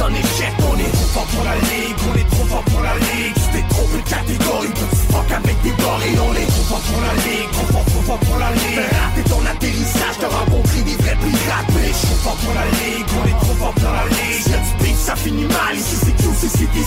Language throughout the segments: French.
On est trop fort pour la ligue, on est trop fort pour la ligue. Tu t'es trompé de catégorie, petit fuck avec des gorilles On est trop fort pour la ligue, trop fort, trop fort pour la ligue. Rater ton atterrissage, t'as rencontré des vrais pirates. Mais je trop fort pour la ligue, on est trop fort pour la ligue. Si y'a du ça finit mal, ici c'est tout, c'est City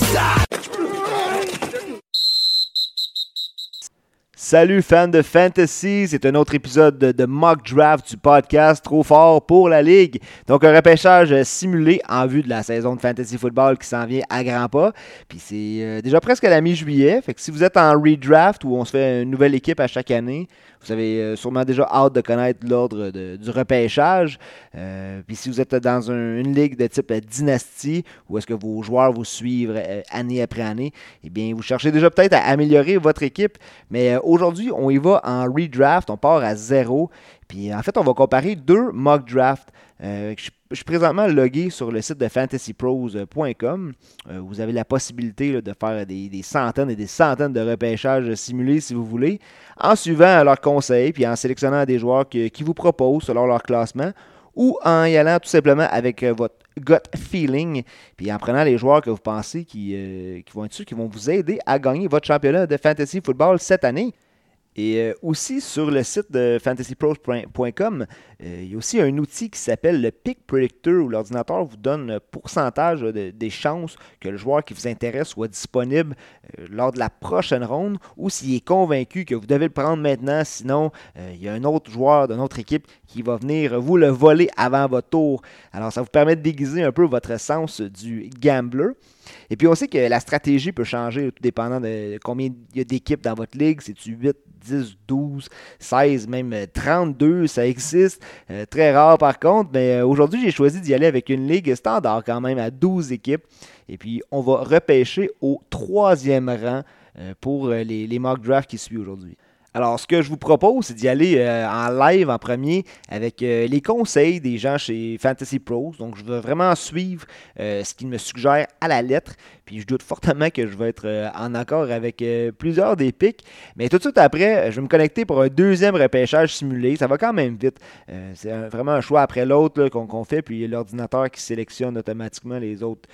Salut fans de Fantasy, c'est un autre épisode de, Mock Draft du podcast Trop fort pour la Ligue. Donc un repêchage simulé en vue de la saison de Fantasy Football qui s'en vient à grands pas. Puis c'est euh, déjà presque la mi-juillet, fait que si vous êtes en redraft où on se fait une nouvelle équipe à chaque année, vous avez euh, sûrement déjà hâte de connaître l'ordre du repêchage. Euh, puis si vous êtes dans un, une ligue de type dynastie, où est-ce que vos joueurs vous suivent euh, année après année, eh bien, vous cherchez déjà peut-être à améliorer votre équipe. Mais aujourd'hui, on y va en redraft. On part à zéro. Puis en fait, on va comparer deux mock drafts. Euh, je, suis présentement logué sur le site de fantasypros.com. Euh, vous avez la possibilité de faire des, centaines et des centaines de repêchages simulés si vous voulez, en suivant leurs conseils puis en sélectionnant des joueurs qui vous proposent selon leur classement ou en y allant tout simplement avec euh, votre gut feeling, puis en prenant les joueurs que vous pensez qui, qui vont être ceux qui vont vous aider à gagner votre championnat de fantasy football cette année. Et euh, aussi sur le site de fantasypros.com, euh, il y a aussi un outil qui s'appelle le Pick Predictor où l'ordinateur vous donne un pourcentage de, des chances que le joueur qui vous intéresse soit disponible euh, lors de la prochaine ronde ou s'il est convaincu que vous devez le prendre maintenant, sinon il y a un autre joueur d'une autre équipe qui va venir vous le voler avant votre tour. Alors ça vous permet de déguiser un peu votre sens du gambler. Et puis on sait que la stratégie peut changer tout dépendant de combien il y a d'équipes dans votre ligue. C'est-tu 8, 10, 12, 16, même 32, ça existe. Euh, très rare par contre, mais euh, aujourd'hui j'ai choisi d'y aller avec une ligue standard quand même à 12 équipes. Et puis on va repêcher au troisième rang euh, pour les, les mock drafts qui suivent aujourd'hui. Alors, ce que je vous propose, c'est d'y aller euh, en live en premier avec euh, les conseils des gens chez Fantasy Pros. Donc, je veux vraiment suivre euh, ce qu'ils me suggèrent à la lettre. Puis, je doute fortement que je vais être en accord avec plusieurs des pics. Mais tout de suite après, je vais me connecter pour un deuxième repêchage simulé. Ça va quand même vite. c'est vraiment un choix après l'autre qu'on qu fait. Puis, l'ordinateur qui sélectionne automatiquement les autres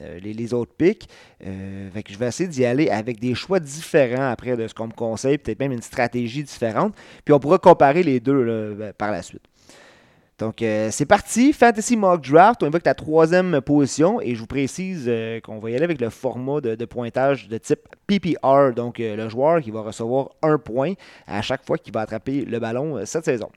euh, les, autres pics. Euh, je vais essayer d'y aller avec des choix différents après de ce qu'on me conseille, peut-être même une stratégie différente. Puis on pourra comparer les deux ben, par la suite. Donc euh, c'est parti, Fantasy Mock Draft, on évoque la troisième position et je vous précise qu'on va y aller avec le format de, pointage de type PPR, donc le joueur qui va recevoir un point à chaque fois qu'il va attraper le ballon cette saison.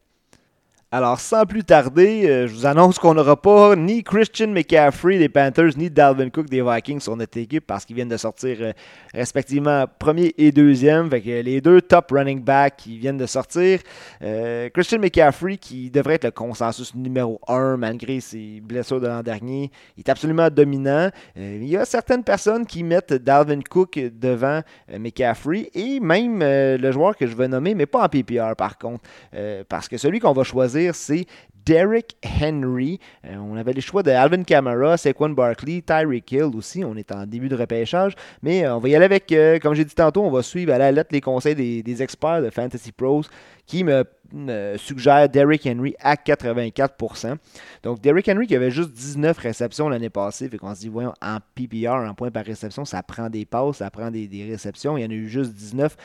Alors, sans plus tarder, euh, je vous annonce qu'on n'aura pas ni Christian McCaffrey des Panthers, ni Dalvin Cook des Vikings sur notre équipe parce qu'ils viennent de sortir euh, respectivement premier et deuxième. Fait que les deux top running backs qui viennent de sortir. Euh, Christian McCaffrey, qui devrait être le consensus numéro un malgré ses blessures de l'an dernier, est absolument dominant. Il y a certaines personnes qui mettent Dalvin Cook devant McCaffrey et même le joueur que je vais nommer, mais pas en PPR par contre, parce que celui qu'on va choisir c'est Derrick Henry. Euh, on avait les choix de Alvin Kamara, Saquon Barkley, Tyreek Hill aussi. On est en début de repêchage. Mais euh, on va y aller avec, euh, comme j'ai dit tantôt, on va suivre à la lettre les conseils des, experts de Fantasy Pros qui me suggère Derrick Henry à 84%. Donc, Derrick Henry qui avait juste 19 réceptions l'année passée, fait qu'on se dit, voyons, en PPR, en points par réception, ça prend des passes, ça prend des, des, réceptions. Il y en a eu juste 19.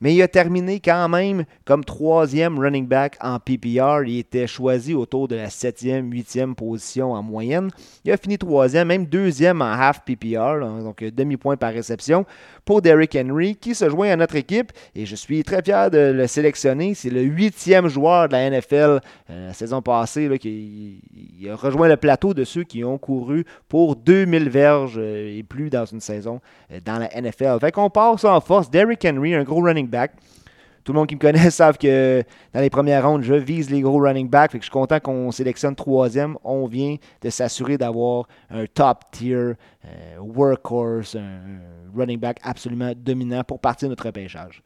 Mais il a terminé quand même comme troisième running back en PPR. Il était choisi autour de la 7e, 8e position en moyenne. Il a fini troisième, même deuxième en half PPR, donc demi-point par réception pour Derrick Henry qui se joint à notre équipe et je suis très fier de le sélectionner. C'est le huitième joueur de la NFL euh, la saison passée qui il a rejoint le plateau de ceux qui ont couru pour 2000 verges euh, et plus dans une saison euh, dans la NFL. Fait qu'on passe en force. Derrick Henry, un gros running back. Tout le monde qui me connaît savent que dans les premières rondes, je vise les gros running backs. Je suis content qu'on sélectionne troisième. On vient de s'assurer d'avoir un top tier euh, workhorse, un running back absolument dominant pour partir notre repêchage.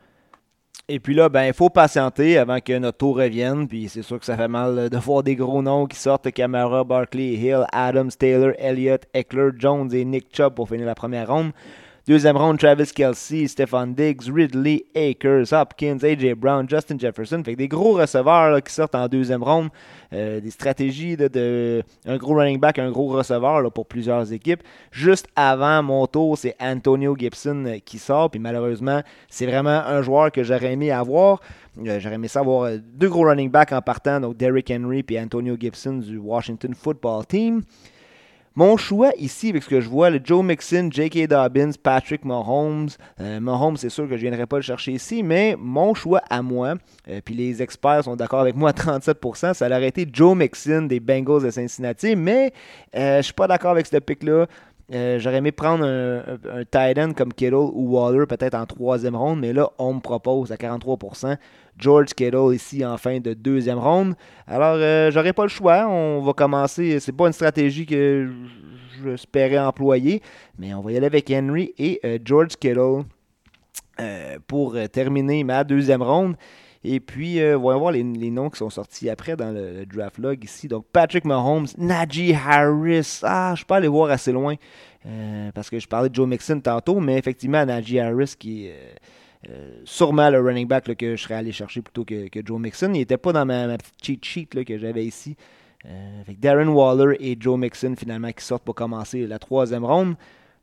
Et puis là, ben, il faut patienter avant que notre tour revienne. Puis c'est sûr que ça fait mal de voir des gros noms qui sortent Camara, Barkley, Hill, Adams, Taylor, Elliott, Eckler, Jones et Nick Chubb pour finir la première ronde. Deuxième ronde, Travis Kelsey, Stefan Diggs, Ridley, Akers, Hopkins, AJ Brown, Justin Jefferson. Fait des gros receveurs qui sortent en deuxième ronde. Euh, des stratégies de, un gros running back, un gros receveur pour plusieurs équipes. Juste avant mon tour, c'est Antonio Gibson euh, qui sort. Puis malheureusement, c'est vraiment un joueur que j'aurais aimé avoir. Euh, j'aurais aimé savoir deux gros running backs en partant, donc Derrick Henry et Antonio Gibson du Washington Football Team. Mon choix ici, avec ce que je vois, le Joe Mixon, J.K. Dobbins, Patrick Mahomes. Euh, Mahomes, c'est sûr que je ne viendrai pas le chercher ici, mais mon choix à moi, euh, puis les experts sont d'accord avec moi à 37%, ça aurait été Joe Mixon des Bengals de Cincinnati, mais euh, je ne suis pas d'accord avec ce pick-là. J'aurais aimé prendre un, end comme Kittle ou Waller, peut-être en troisième ronde, mais là, on me propose à 43% George Kittle ici en fin de deuxième ronde. Alors, euh, j'aurais pas le choix. On va commencer. C'est pas une stratégie que j'espérais employer, mais on va y aller avec Henry et euh, George Kittle euh, pour terminer ma deuxième ronde. Et puis, on va voir les, noms qui sont sortis après dans le, draft log ici. Donc, Patrick Mahomes, Najee Harris. Ah, je peux aller voir assez loin parce que je parlais de Joe Mixon tantôt, mais effectivement, Najee Harris qui est euh, sûrement le running back que je serais allé chercher plutôt que, Joe Mixon. Il n'était pas dans ma, petite cheat sheet que j'avais ici. Euh, avec Darren Waller et Joe Mixon finalement qui sortent pour commencer la troisième ronde.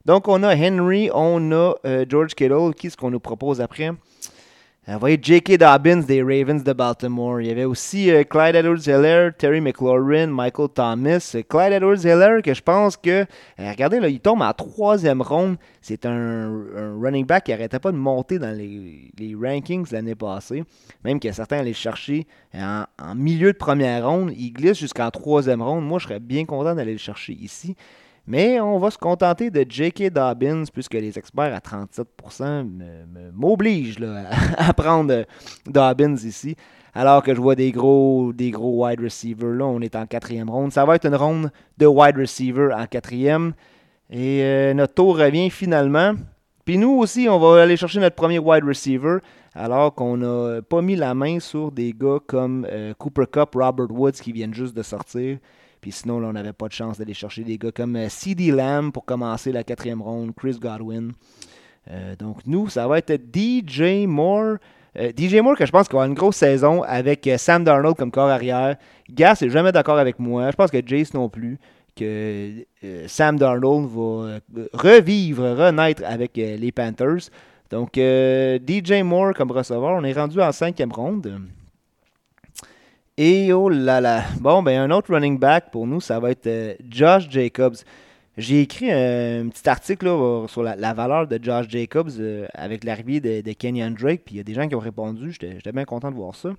Donc on a Henry, on a euh, George Kittle. Qui est-ce qu'on nous propose après? Vous voyez J.K. Dobbins des Ravens de Baltimore. Il y avait aussi euh, Clyde Edwards-Helaire, Terry McLaurin, Michael Thomas. Clyde Edwards-Helaire, que je pense que... Euh, regardez, là, il tombe en troisième ronde. C'est un, running back qui n'arrêtait pas de monter dans les, rankings l'année passée. Même que certains allaient chercher en, en, milieu de première ronde. Il glisse jusqu'en troisième ronde. Moi, je serais bien content d'aller le chercher ici. Mais on va se contenter de J.K. Dobbins, puisque les experts à 37% m'obligent à prendre Dobbins ici. Alors que je vois des gros, des gros wide receivers. Là, on est en quatrième ronde. Ça va être une ronde de wide receiver en quatrième. Et euh, notre tour revient finalement. Puis nous aussi, on va aller chercher notre premier wide receiver. Alors qu'on n'a pas mis la main sur des gars comme euh, Cooper Cup, Robert Woods qui viennent juste de sortir. Puis sinon, là, on n'avait pas de chance d'aller chercher des gars comme euh, CD Lamb pour commencer la quatrième ronde, Chris Godwin. Euh, donc nous, ça va être DJ Moore. Euh, DJ Moore, que je pense qu'il va avoir une grosse saison avec Sam Darnold comme corps arrière. Gas n'est jamais d'accord avec moi. Je pense que Jace non plus. Que Sam Darnold va revivre, renaître avec les Panthers. Donc DJ Moore comme receveur, on est rendu en cinquième ronde. Et oh là là. Bon, ben un autre running back pour nous, ça va être euh, Josh Jacobs. J'ai écrit un, petit article sur la, valeur de Josh Jacobs euh, avec l'arrivée de, Kenyon Drake. Puis il y a des gens qui ont répondu. J'étais bien content de voir ça.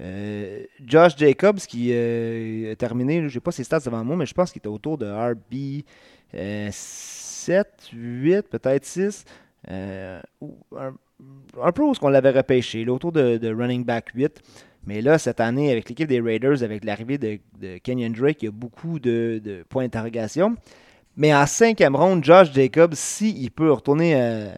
Euh, Josh Jacobs qui a terminé, je sais pas ses stats devant moi, mais je pense qu'il était autour de RB 7, 8, peut-être 6. un, peu où ce qu'on l'avait repêché, autour de, de running back 8. Mais là, cette année, avec l'équipe des Raiders, avec l'arrivée de, Kenyon Drake, il y a beaucoup de, points d'interrogation. Mais en cinquième ronde, Josh Jacobs, s'il peut retourner euh,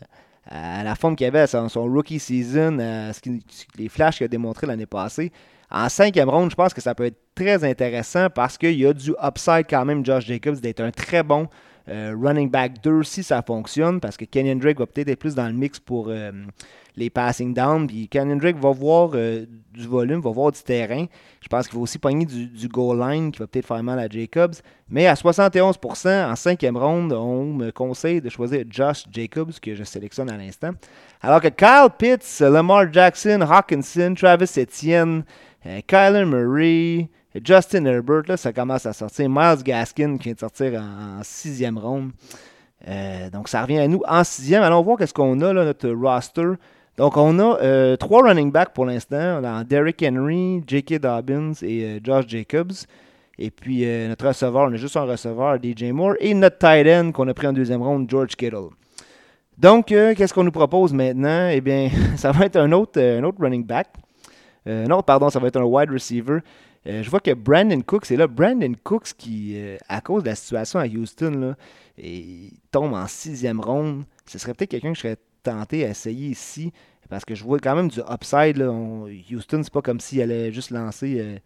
à, la forme qu'il avait à son, rookie season, ce les flashs qu'il a démontré l'année passée, en cinquième ronde, je pense que ça peut être très intéressant parce qu'il y a du upside quand même, Josh Jacobs, d'être un très bon euh, running back 2 si ça fonctionne, parce que Kenyon Drake va peut-être être plus dans le mix pour euh, les passing down. Puis Kenyon Drake va voir euh, du volume, va voir du terrain. Je pense qu'il va aussi pogner du, goal line qui va peut-être faire mal à Jacobs. Mais à 71%, en cinquième ronde, on me conseille de choisir Josh Jacobs, que je sélectionne à l'instant. Alors que Kyle Pitts, Lamar Jackson, Hawkinson, Travis Etienne, Kyler Murray, Justin Herbert, là, ça commence à sortir. Miles Gaskin qui vient de sortir en, sixième ronde. Euh, donc, ça revient à nous en sixième. Allons voir qu'est-ce qu'on a, là, notre roster. Donc, on a euh, trois running backs pour l'instant. On a Derrick Henry, J.K. Dobbins et euh, Josh Jacobs. Et puis, notre receveur, on a juste un receveur, DJ Moore. Et notre tight end qu'on a pris en deuxième ronde, George Kittle. Donc, qu'est-ce qu'on nous propose maintenant? Eh bien, ça va être un autre, un autre running back. non, pardon, ça va être un wide receiver. Euh, je vois que Brandon Cooks est là. Brandon Cooks qui, euh, à cause de la situation à Houston, là, tombe en sixième ronde. Ce serait peut-être quelqu'un que je serais tenté à essayer ici. Parce que je vois quand même du upside. Là. Houston, c'est pas comme s'il allait juste lancer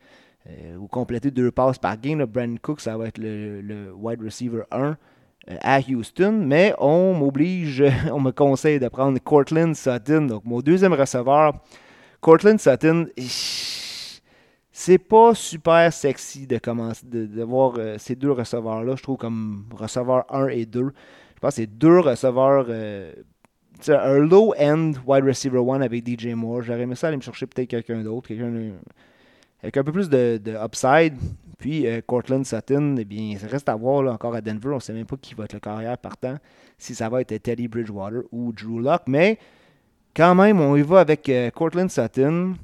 euh, ou compléter deux passes par game. Brandon Cooks, ça va être le, wide receiver 1. à Houston, mais on m'oblige, on me conseille de prendre Cortland Sutton, donc mon deuxième receveur. Cortland Sutton, c'est pas super sexy de commencer de, voir euh, ces deux receveurs-là. Je trouve comme receveur 1 et 2. Je pense que c'est deux receveurs. Euh, un low-end wide receiver 1 avec DJ Moore. J'aurais aimé ça aller me chercher peut-être quelqu'un d'autre, quelqu'un avec un peu plus de, upside. Puis euh, Cortland Sutton, eh bien, ça reste à voir encore à Denver. On ne sait même pas qui va être le carrière partant, si ça va être Teddy Bridgewater ou Drew Locke. Mais quand même, on y va avec Cortland Sutton.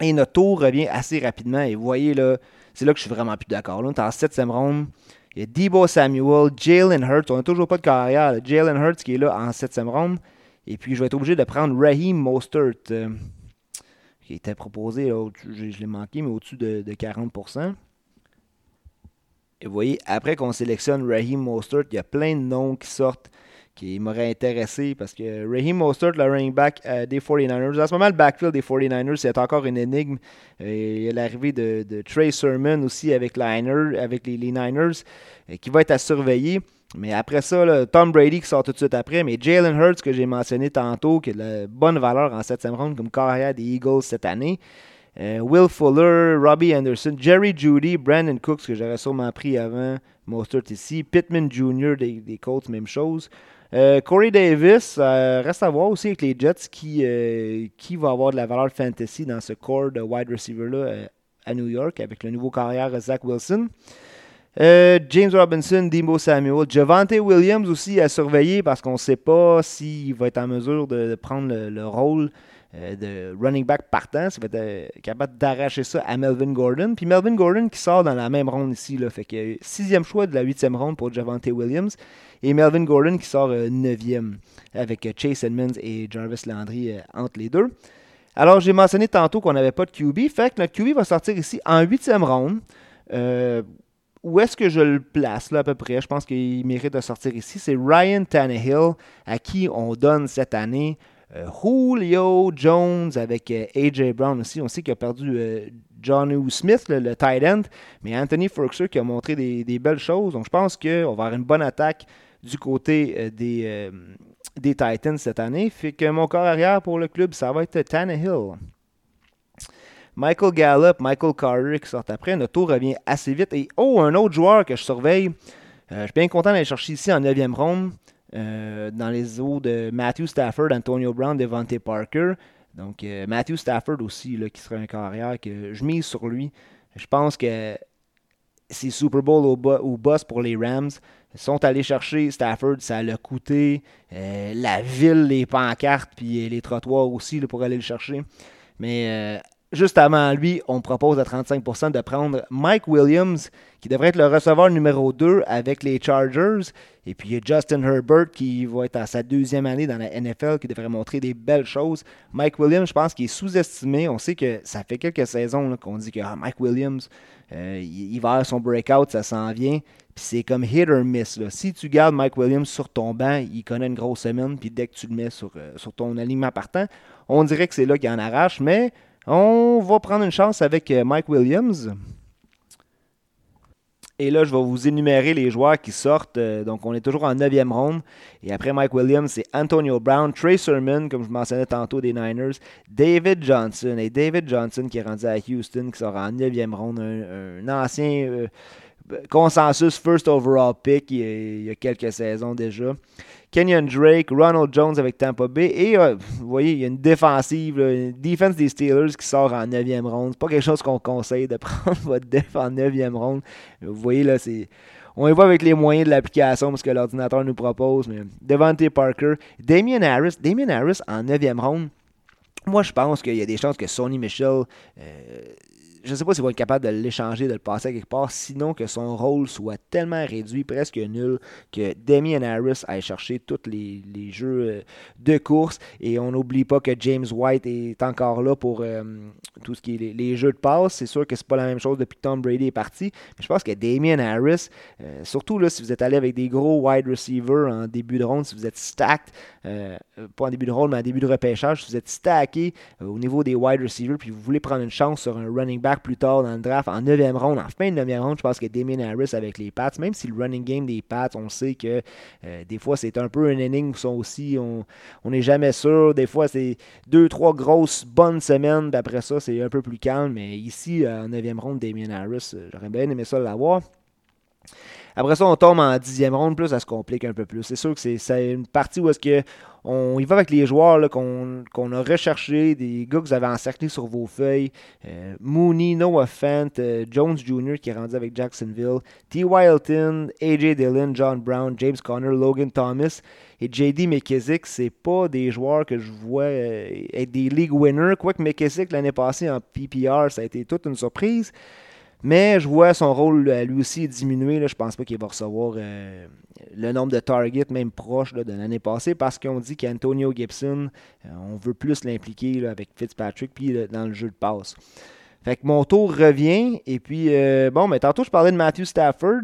Et notre tour revient assez rapidement. Et vous voyez, là, c'est là que je suis vraiment plus d'accord. Là, on est en 7 round. Il y a Debo Samuel, Jalen Hurts. On n'a toujours pas de carrière. Jalen Hurts qui est là en 7 round. Et puis, je vais être obligé de prendre Raheem Mostert, euh, qui était proposé, je, l'ai manqué, mais au-dessus de, de, 40%. Et vous voyez, après qu'on sélectionne Raheem Mostert, il y a plein de noms qui sortent qui m'aurait intéressé parce que Raheem Mostert, le running back euh, des 49ers, en ce moment, le backfield des 49ers, c'est encore une énigme. il y a l'arrivée de, Trey Sermon aussi avec, avec les, Niners euh, qui va être à surveiller. Mais après ça, Tom Brady qui sort tout de suite après. Mais Jalen Hurts, que j'ai mentionné tantôt, qui a de la bonne valeur en 7 round comme carrière des Eagles cette année. Euh, Will Fuller, Robbie Anderson, Jerry Judy, Brandon Cooks, que j'aurais sûrement pris avant Mostert ici. Pittman Jr. des, des Colts, même chose. Euh, Corey Davis, euh, reste à voir aussi avec les Jets qui, euh, qui va avoir de la valeur fantasy dans ce corps de wide receiver-là à New York avec le nouveau carrière Zach Wilson. James Robinson, Dimo Samuel, Javante Williams aussi à surveiller parce qu'on ne sait pas s'il va être en mesure de, prendre le rôle de running back partant. Ça va être euh, capable d'arracher ça à Melvin Gordon. Puis Melvin Gordon qui sort dans la même ronde ici. Là, fait que sixième choix de la huitième ronde pour Javante Williams. Et Melvin Gordon qui sort euh, neuvième avec Chase Edmonds et Jarvis Landry entre les deux. Alors, j'ai mentionné tantôt qu'on n'avait pas de QB. Fait que notre QB va sortir ici en huitième ronde. où est-ce que je le place là à peu près? Je pense qu'il mérite de sortir ici. C'est Ryan Tannehill à qui on donne cette année euh, Julio Jones avec euh, AJ Brown aussi. On sait qu'il a perdu euh, Johnny Smith, le, tight end, mais Anthony Ferguson qui a montré des, belles choses. Donc je pense qu'on va avoir une bonne attaque du côté des, des Titans cette année. Fait que mon corps arrière pour le club, ça va être Tannehill. Michael Gallup, Michael Carter qui sortent après. Notre tour revient assez vite. Et oh, un autre joueur que je surveille. je suis bien content d'aller chercher ici en 9e ronde. Euh, dans les eaux de Matthew Stafford, Antonio Brown, Devante Parker. Donc, euh, Matthew Stafford aussi, là, qui sera un carrière que je mise sur lui. Je pense que c'est Super Bowl au, boss pour les Rams. Sont allés chercher Stafford, ça l'a coûté. Euh, la ville, les pancartes, puis les trottoirs aussi pour aller le chercher. Mais juste avant lui, on propose à 35% de prendre Mike Williams, qui devrait être le receveur numéro 2 avec les Chargers. Et puis il y a Justin Herbert qui va être à sa deuxième année dans la NFL, qui devrait montrer des belles choses. Mike Williams, je pense qu'il est sous-estimé. On sait que ça fait quelques saisons qu'on dit que ah, Mike Williams, euh, il, va avoir son breakout, ça s'en vient. Puis c'est comme hit or miss. Si tu gardes Mike Williams sur ton banc, il connaît une grosse semaine. Puis dès que tu le mets sur, euh, sur ton alignement partant, on dirait que c'est là qu'il en arrache. Mais on va prendre une chance avec euh, Mike Williams. Et là, je vais vous énumérer les joueurs qui sortent. Euh, donc, on est toujours en 9e ronde. Et après Mike Williams, c'est Antonio Brown, Trey Sermon, comme je mentionnais tantôt des Niners, David Johnson. Et David Johnson qui est rendu à Houston, qui sort en 9e ronde, un, ancien euh, consensus first overall pick il y a quelques saisons déjà. Kenyon Drake, Ronald Jones avec Tampa Bay. Et euh, vous voyez, il y a une défensive, une défense des Steelers qui sort en 9e ronde. C'est pas quelque chose qu'on conseille de prendre votre def en 9e ronde. Vous voyez, là, c'est. On y va avec les moyens de l'application parce que l'ordinateur nous propose. Mais Devante Parker, Damien Harris, Damien Harris en 9e ronde. Moi, je pense qu'il y a des chances que Sony Michel euh, je ne sais pas s'il va être capable de l'échanger, de le passer à quelque part, sinon que son rôle soit tellement réduit, presque nul, que Damien Harris aille chercher tous les, jeux euh, de course. Et on n'oublie pas que James White est encore là pour euh, tout ce qui est les, jeux de passe. C'est sûr que c'est pas la même chose depuis que Tom Brady est parti. Mais je pense que Damien Harris, euh, surtout là, si vous êtes allé avec des gros wide receivers en début de ronde, si vous êtes stacked, pas en début de ronde, mais en début de repêchage, si vous êtes stacké au niveau des wide receivers, puis vous voulez prendre une chance sur un running back plus tard dans le draft, en 9e ronde, en fin de 9e ronde, je pense que Damien Harris avec les Pats, même si le running game des Pats, on sait que euh, des fois c'est un peu un inning sont aussi, on n'est jamais sûr. Des fois c'est deux, trois grosses bonnes semaines, puis après ça c'est un peu plus calme. Mais ici, en 9e ronde, Damien Harris, j'aurais bien aimé ça l'avoir. Après ça, on tombe en dixième ronde, plus ça se complique un peu plus. C'est sûr que c'est une partie où est-ce que on y va avec les joueurs qu'on a recherchés, des gars que vous avez encerclés sur vos feuilles. Euh, Mooney, Noah Fant, euh, Jones Jr. qui est rendu avec Jacksonville, T. Wilton, AJ Dillon, John Brown, James Conner, Logan Thomas et JD McKissick. C'est pas des joueurs que je vois euh, être des league winners. Quoique McKissick l'année passée en PPR, ça a été toute une surprise. Mais je vois son rôle lui aussi diminuer. Là. Je pense pas qu'il va recevoir euh, le nombre de targets, même proche de l'année passée, parce qu'on dit qu'Antonio Gibson, euh, on veut plus l'impliquer avec Fitzpatrick puis dans le jeu de passe. Fait que mon tour revient. Et puis, euh, bon, mais tantôt, je parlais de Matthew Stafford.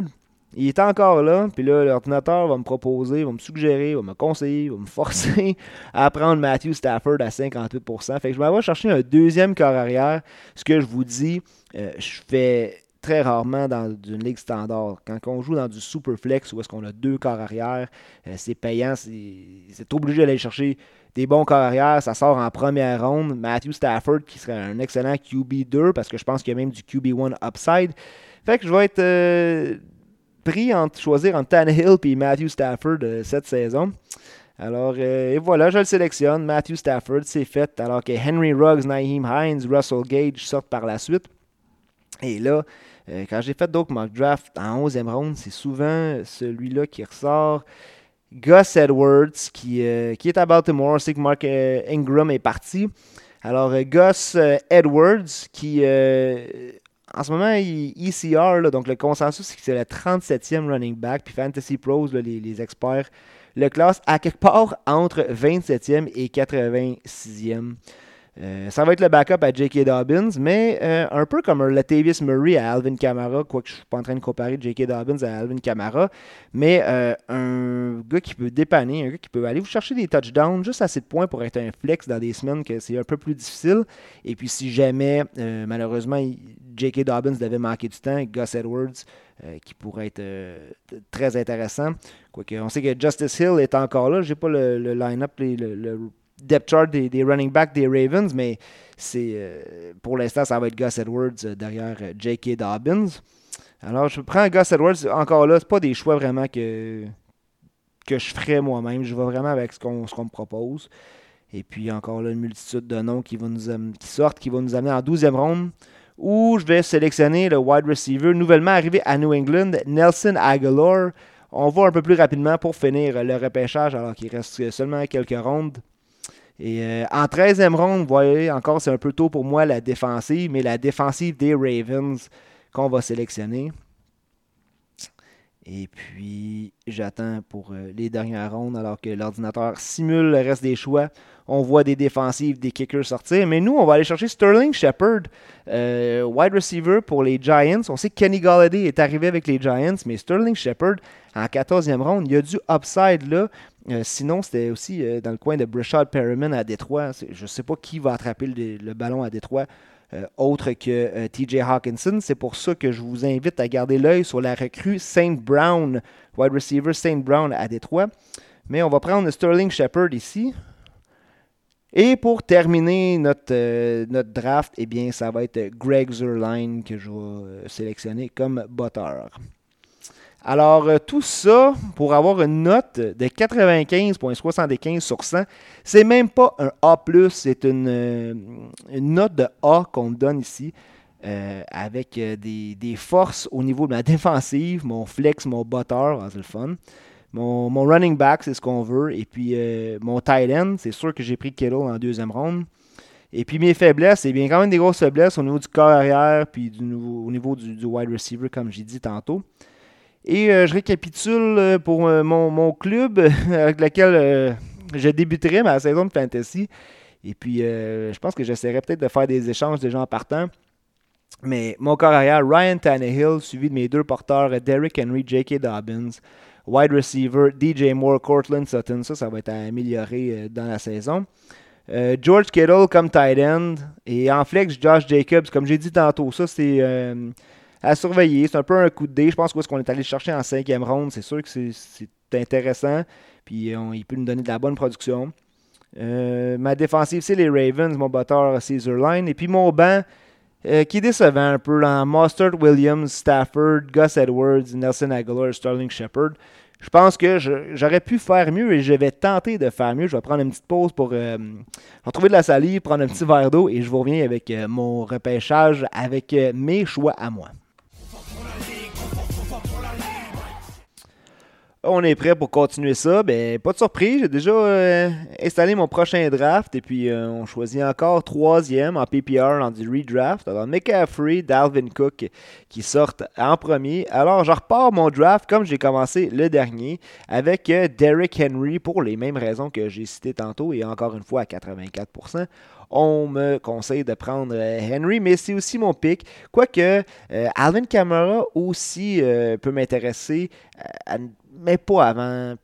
Il est encore là, puis là, l'ordinateur va me proposer, va me suggérer, va me conseiller, va me forcer à prendre Matthew Stafford à 58%. Fait que je vais aller chercher un deuxième corps arrière. Ce que je vous dis, euh, je fais très rarement dans une ligue standard. Quand on joue dans du super flex où est-ce qu'on a deux corps arrière, euh, c'est payant, c'est obligé d'aller chercher des bons corps arrière. Ça sort en première ronde. Matthew Stafford qui serait un excellent QB2 parce que je pense qu'il y a même du QB1 upside. Fait que je vais être euh, pris entre choisir entre Tannehill et Matthew Stafford euh, cette saison. Alors, euh, et voilà, je le sélectionne. Matthew Stafford, c'est fait. Alors que Henry Ruggs, Naheem Hines, Russell Gage sortent par la suite. Et là, euh, quand j'ai fait d'autres mock drafts en 11e ronde, c'est souvent celui-là qui ressort. Gus Edwards, qui, qui est à Baltimore. C'est que Mark Ingram est parti. Alors, Gus Edwards, qui en ce moment, ECR, donc le consensus, c'est que c'est le 37e running back. Puis Fantasy Pros, les, experts, le classe à quelque part entre 27e et 86e. Euh, ça va être le backup à J.K. Dobbins, mais euh, un peu comme Latavius Murray à Alvin Kamara, quoique je ne suis pas en train de comparer J.K. Dobbins à Alvin Kamara, mais euh, un gars qui peut dépanner, un gars qui peut aller vous chercher des touchdowns juste assez de points pour être un flex dans des semaines que c'est un peu plus difficile. Et puis si jamais, malheureusement, J.K. Dobbins devait manquer du temps, Gus Edwards, qui pourrait être très intéressant. Quoique, on sait que Justice Hill est encore là. Je n'ai pas le, line-up, le, depth chart des, running backs des Ravens, mais c'est euh, pour l'instant, ça va être Gus Edwards euh, derrière euh, J.K. Dobbins. Alors, je prends Gus Edwards. Encore là, ce pas des choix vraiment que, que je ferais moi-même. Je vais vraiment avec ce qu'on me propose. Et puis, encore là, une multitude de noms qui, vont nous, qui sortent, qui vont nous amener en 12e ronde, où je vais sélectionner le wide receiver nouvellement arrivé à New England, Nelson Aguilar. On va un peu plus rapidement pour finir le repêchage, alors qu'il reste seulement quelques rondes. Et euh, en 13e ronde, vous voyez, encore c'est un peu tôt pour moi la défensive, mais la défensive des Ravens qu'on va sélectionner. Et puis, j'attends pour euh, les dernières rondes alors que l'ordinateur simule le reste des choix. On voit des défensives, des kickers sortir. Mais nous, on va aller chercher Sterling Shepard, euh, wide receiver pour les Giants. On sait que Kenny Galladay est arrivé avec les Giants, mais Sterling Shepard, en 14e ronde, il y a du upside là. Euh, sinon, c'était aussi dans le coin de Brashad Perriman à Détroit. Je ne sais pas qui va attraper le ballon à Détroit. Euh, autre que euh, TJ Hawkinson. C'est pour ça que je vous invite à garder l'œil sur la recrue Saint Brown, wide receiver Saint Brown à Détroit. Mais on va prendre Sterling Shepard ici. Et pour terminer notre, euh, notre draft, eh bien, ça va être Greg Zerline que je vais sélectionner comme botteur. Alors, euh, tout ça pour avoir une note de 95,75 sur 100. C'est même pas un A, c'est une, euh, note de A qu'on donne ici. Euh, avec des, forces au niveau de ma défensive, mon flex, mon botteur, ah, c'est le fun. Mon, running back, c'est ce qu'on veut. Et puis mon tight end, c'est sûr que j'ai pris Kittle en deuxième ronde. Et puis mes faiblesses, c'est bien quand même des grosses faiblesses au niveau du corps arrière, puis au niveau du wide receiver, comme j'ai dit tantôt. Et euh, je récapitule euh, pour euh, mon, club avec lequel je débuterai ma saison de fantasy. Et puis, je pense que j'essaierai peut-être de faire des échanges de gens partants. Mais mon corps arrière, Ryan Tannehill, suivi de mes deux porteurs, Derrick Henry, J.K. Dobbins. Wide receiver, DJ Moore, Cortland Sutton. Ça, ça va être amélioré dans la saison. George Kittle comme tight end. Et en flex, Josh Jacobs. Comme j'ai dit tantôt, ça, c'est à surveiller. C'est un peu un coup de dé. Je pense qu'on est allé chercher en cinquième ronde. C'est sûr que c'est intéressant. Puis il peut nous donner de la bonne production. ma défensive, c'est les Ravens. Mon batteur, Caesar Line. Et puis mon banc, qui est décevant un peu. Là, Mustard, Williams, Stafford, Gus Edwards, Nelson Aguilar, Sterling Shepard. Je pense que j'aurais pu faire mieux et je vais tenter de faire mieux. Je vais prendre une petite pause pour euh, retrouver de la salive, prendre un petit verre d'eau et je vous reviens avec euh, mon repêchage avec euh, mes choix à moi. On est prêt pour continuer ça. Ben, pas de surprise, j'ai déjà euh, installé mon prochain draft et puis euh, on choisit encore troisième en PPR dans du redraft. Alors McCaffrey, Dalvin Cook qui sortent en premier. Alors je repars mon draft comme j'ai commencé le dernier avec euh, Derrick Henry pour les mêmes raisons que j'ai citées tantôt et encore une fois à 84% on me conseille de prendre Henry, mais c'est aussi mon pick. Quoique, Alvin Kamara aussi peut m'intéresser à mais pas avant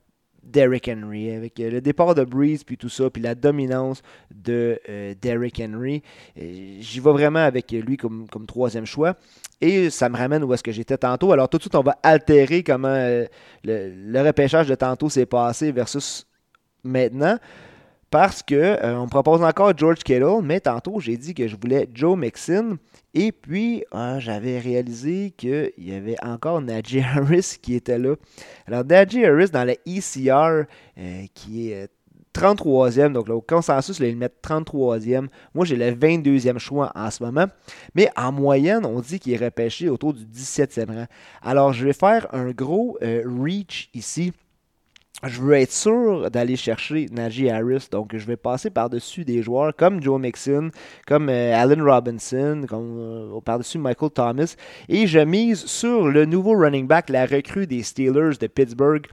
Derrick Henry. Avec euh, le départ de Breeze, puis tout ça, puis la dominance de euh, Derrick Henry, euh, j'y vais vraiment avec lui comme, comme troisième choix. Et ça me ramène où est-ce que j'étais tantôt. Alors tout de suite, on va altérer comment le, le, repêchage de tantôt s'est passé versus maintenant. Parce que on me propose encore George Kittle, mais tantôt j'ai dit que je voulais Joe Mixon. Et puis, ah, j'avais réalisé qu'il y avait encore Najee Harris qui était là. Alors, Najee Harris dans le ECR, euh, qui est 33e, donc au consensus, il met 33e. Moi, j'ai le 22e choix en ce moment. Mais en moyenne, on dit qu'il est repêché autour du 17e rang. Alors, je vais faire un gros euh, reach ici je veux être sûr d'aller chercher Najee Harris. Donc, je vais passer par-dessus des joueurs comme Joe Mixon, comme euh, Allen Robinson, comme euh, par-dessus Michael Thomas. Et je mise sur le nouveau running back, la recrue des Steelers de Pittsburgh.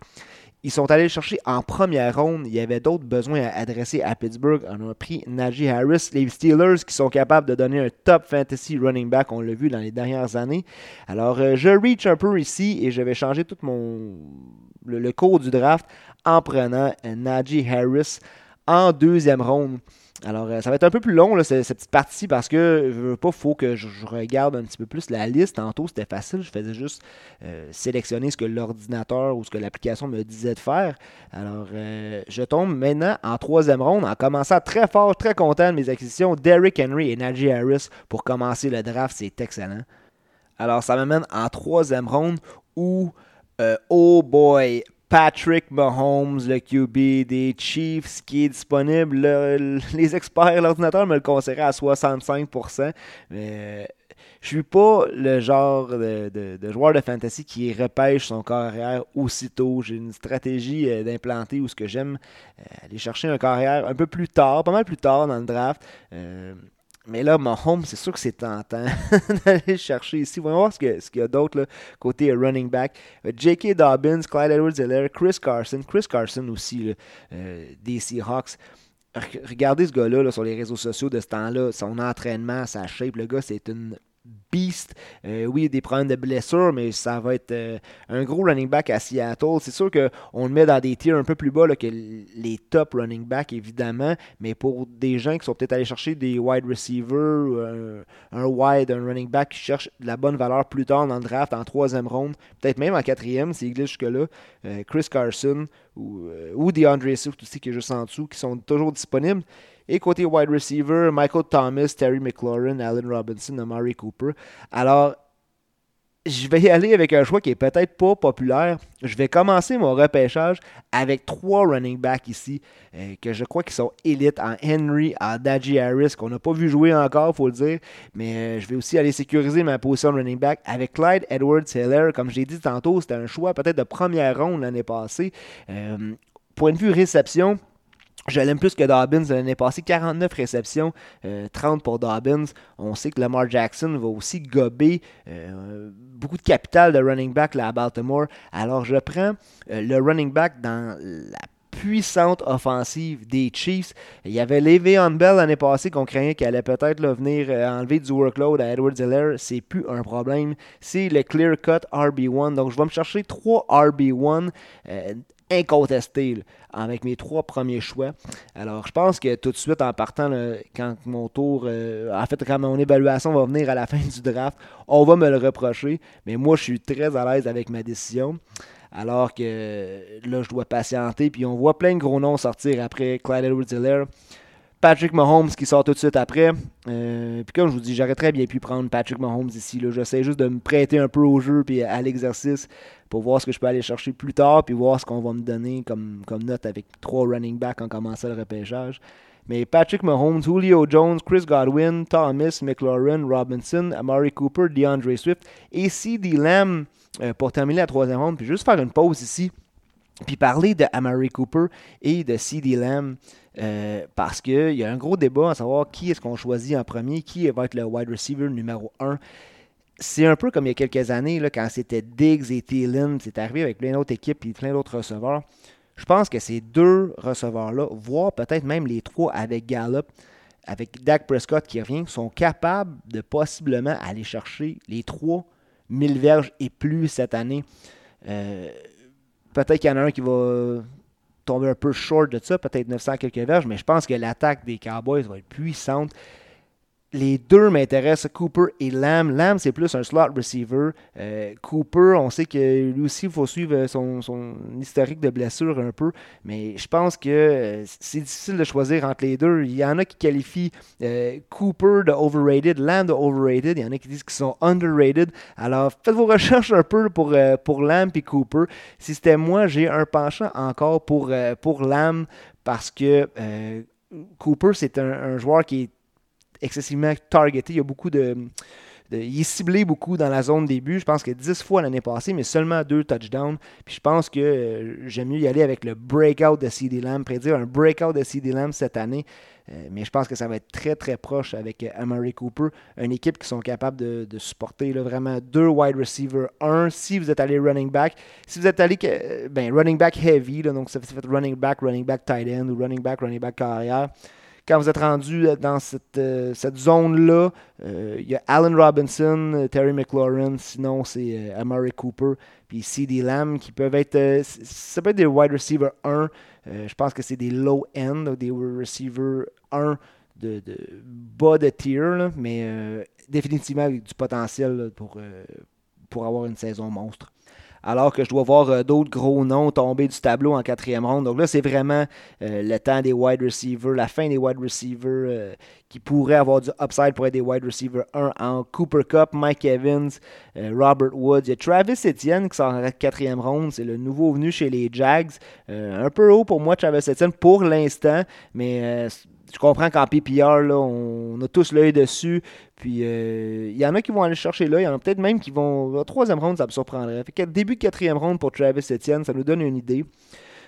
Ils sont allés chercher en première ronde. Il y avait d'autres besoins à adresser à Pittsburgh. On a pris Najee Harris. Les Steelers qui sont capables de donner un top fantasy running back, on l'a vu dans les dernières années. Alors, euh, je reach un peu ici et je vais changer tout mon le, cours du draft en prenant Najee Harris en deuxième ronde. Alors, euh, ça va être un peu plus long, cette, petite partie, parce que je veux pas, faut que je, regarde un petit peu plus la liste. Tantôt, c'était facile, je faisais juste euh, sélectionner ce que l'ordinateur ou ce que l'application me disait de faire. Alors, euh, je tombe maintenant en troisième ronde, en commençant très fort, très content de mes acquisitions. Derrick Henry et Najee Harris pour commencer le draft, c'est excellent. Alors, ça m'amène en troisième ronde où euh, oh boy, Patrick Mahomes, le QB des Chiefs, qui est disponible. les experts, l'ordinateur me le conseillerait à 65%. Mais je suis pas le genre de, joueur de fantasy qui repêche son carrière aussitôt. J'ai une stratégie euh, d'implanter où ce que j'aime euh, aller chercher un carrière un peu plus tard, pas mal plus tard dans le draft. Mais là, home, c'est sûr que c'est tentant d'aller chercher ici. Voyons voir ce qu'il y a d'autre côté running back. Euh, J.K. Dobbins, Clyde Edwards-Helaire, Chris Carson. Chris Carson aussi, euh, des Seahawks. Regardez ce gars-là sur les réseaux sociaux de ce temps-là, son entraînement, sa shape. Le gars, c'est une beast. Euh, oui, il y a des problèmes de blessure, mais ça va être euh, un gros running back à Seattle. C'est sûr qu'on le met dans des tiers un peu plus bas que les top running backs, évidemment, mais pour des gens qui sont peut-être allés chercher des wide receivers, un, wide, un running back qui cherche de la bonne valeur plus tard dans le draft, en troisième ronde, peut-être même en quatrième, s'il glisse jusque-là, euh, Chris Carson ou, ou DeAndre Swift aussi qui est juste en dessous, qui sont toujours disponibles. Et côté wide receiver, Michael Thomas, Terry McLaurin, Allen Robinson, Amari Cooper. Alors, je vais y aller avec un choix qui est peut-être pas populaire. Je vais commencer mon repêchage avec trois running backs ici, euh, que je crois qu'ils sont élites en Henry, en Daji Harris, qu'on n'a pas vu jouer encore, faut le dire. Mais euh, je vais aussi aller sécuriser ma position de running back avec Clyde Edwards Heller. Comme j'ai dit tantôt, c'était un choix peut-être de première ronde l'année passée. Euh, point de vue réception, je l'aime plus que Dobbins l'année passée. 49 réceptions, 30 euh, pour Dobbins. On sait que Lamar Jackson va aussi gober euh, beaucoup de capital de running back là, à Baltimore. Alors je prends euh, le running back dans la puissante offensive des Chiefs. Il y avait Le'Veon Bell l'année passée qu'on craignait qu'elle allait peut-être venir enlever du workload à Edwards Hiller. C'est plus un problème. C'est le clear cut RB1. Donc je vais me chercher 3 RB1 incontesté avec mes trois premiers choix. Alors, je pense que tout de suite, en partant, quand mon tour, euh, en fait, quand mon évaluation va venir à la fin du draft, on va me le reprocher. Mais moi, je suis très à l'aise avec ma décision. Alors que là, je dois patienter. Puis on voit plein de gros noms sortir après Clyde edwards Patrick Mahomes qui sort tout de suite après. Euh, puis comme je vous dis, j'aurais très bien pu prendre Patrick Mahomes ici. J'essaie juste de me prêter un peu au jeu puis à l'exercice pour voir ce que je peux aller chercher plus tard puis voir ce qu'on va me donner comme, comme note avec trois running backs en commençant le repêchage. Mais Patrick Mahomes, Julio Jones, Chris Godwin, Thomas, McLaurin, Robinson, Amari Cooper, DeAndre Swift et C.D. Lamb euh, pour terminer la troisième ronde. Puis juste faire une pause ici. Puis parler de Amari Cooper et de C.D. Lamb. Euh, parce qu'il y a un gros débat à savoir qui est-ce qu'on choisit en premier, qui va être le wide receiver numéro 1. C'est un peu comme il y a quelques années, là, quand c'était Diggs et Thielen, c'est arrivé avec plein d'autres équipes et plein d'autres receveurs. Je pense que ces deux receveurs-là, voire peut-être même les trois avec Gallup, avec Dak Prescott qui revient, sont capables de possiblement aller chercher les trois 1000 verges et plus cette année. Euh, peut-être qu'il y en a un qui va tomber un peu short de ça, peut-être 900 quelques verges, mais je pense que l'attaque des Cowboys va être puissante les deux m'intéressent, Cooper et Lamb. Lamb, c'est plus un slot receiver. Euh, Cooper, on sait que lui aussi, il faut suivre son, historique de blessure un peu. Mais je pense que euh, c'est difficile de choisir entre les deux. Il y en a qui qualifient euh, Cooper de overrated, Lamb de overrated. Il y en a qui disent qu'ils sont underrated. Alors, faites vos recherches un peu pour, pour Lamb et Cooper. Si c'était moi, j'ai un penchant encore pour, pour Lamb parce que Cooper, c'est un joueur qui est excessivement targeté. Il y a beaucoup de, il est ciblé beaucoup dans la zone début. Je pense que 10 fois l'année passée, mais seulement deux touchdowns. Puis je pense que euh, j'aime mieux y aller avec le breakout de CD Lamb, prédire un breakout de CD Lamb cette année. Euh, mais je pense que ça va être très très proche avec euh, Amari Cooper, une équipe qui sont capables de, supporter vraiment deux wide receivers, un si vous êtes allé running back, si vous êtes allé ben, running back heavy, donc ça fait running back, running back tight end ou running back, running back carrière. Quand vous êtes rendu euh, dans cette, euh, zone-là, euh, il y a Allen Robinson, Terry McLaurin, sinon c'est Amari Cooper, puis CD Lamb qui peuvent être. ça peut être des wide receivers 1. je pense que c'est des low-end, des receivers 1 de, de, bas de tier, mais définitivement avec du potentiel pour, pour avoir une saison monstre alors que je dois voir euh, d'autres gros noms tomber du tableau en quatrième ronde. Donc là, c'est vraiment euh, le temps des wide receivers, la fin des wide receivers euh, qui pourraient avoir du upside pour être des wide receivers 1 en Cooper Cup, Mike Evans, Robert Woods. Il y a Travis Etienne qui sort en quatrième ronde. C'est le nouveau venu chez les Jags. un peu haut pour moi, Travis Etienne, pour l'instant, mais je comprends qu'en PPR, là, on, a tous l'œil dessus. Puis euh, il y en a qui vont aller chercher là. Il y en a peut-être même qui vont. troisième round, ça me surprendrait. Début de quatrième round pour Travis Etienne, ça nous donne une idée.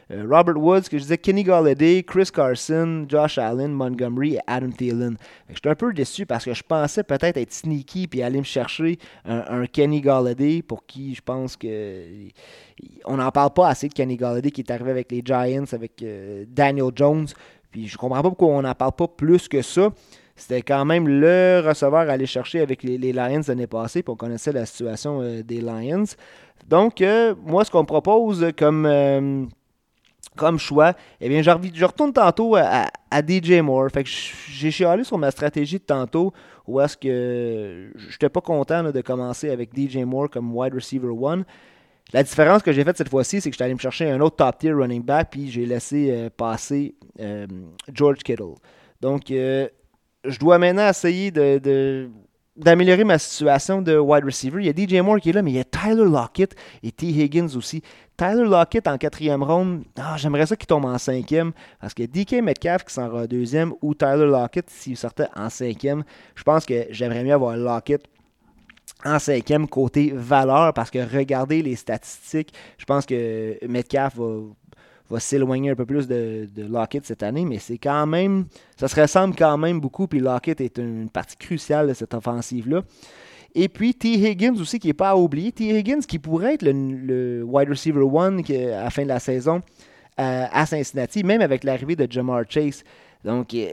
Euh, Robert Woods, que je disais, Kenny Galladay, Chris Carson, Josh Allen, Montgomery et Adam Thielen. J'étais un peu déçu parce que je pensais peut-être être sneaky puis aller me chercher un, Kenny Galladay pour qui je pense que. On n'en parle pas assez de Kenny Galladay qui est arrivé avec les Giants, avec euh, Daniel Jones. Puis je comprends pas pourquoi on n'en parle pas plus que ça. C'était quand même le receveur à aller chercher avec les, Lions l'année passée, puis on connaissait la situation euh, des Lions. Donc, euh, moi, ce qu'on propose comme, euh, comme choix, eh bien, je, retourne tantôt à, DJ Moore. Fait que j'ai chialé sur ma stratégie de tantôt, où est-ce que je n'étais pas content de commencer avec DJ Moore comme wide receiver one. La différence que j'ai faite cette fois-ci, c'est que je suis allé me chercher un autre top tier running back, puis j'ai laissé euh, passer euh, George Kittle. Donc, euh, je dois maintenant essayer d'améliorer ma situation de wide receiver. Il y a DJ Moore qui est là, mais il y a Tyler Lockett et T. Higgins aussi. Tyler Lockett en quatrième ronde, ah, j'aimerais ça qu'il tombe en cinquième, parce que DK Metcalf qui s'en va deuxième ou Tyler Lockett s'il sortait en cinquième, je pense que j'aimerais mieux avoir Lockett en cinquième côté valeur parce que regardez les statistiques, je pense que Metcalf va, s'éloigner un peu plus de, Lockett cette année, mais c'est quand même, ça se ressemble quand même beaucoup, puis Lockett est une partie cruciale de cette offensive-là. Et puis T. Higgins aussi, qui n'est pas à oublier. T. Higgins qui pourrait être le, wide receiver one à la fin de la saison euh, à Cincinnati, même avec l'arrivée de Jamar Chase. Donc, euh,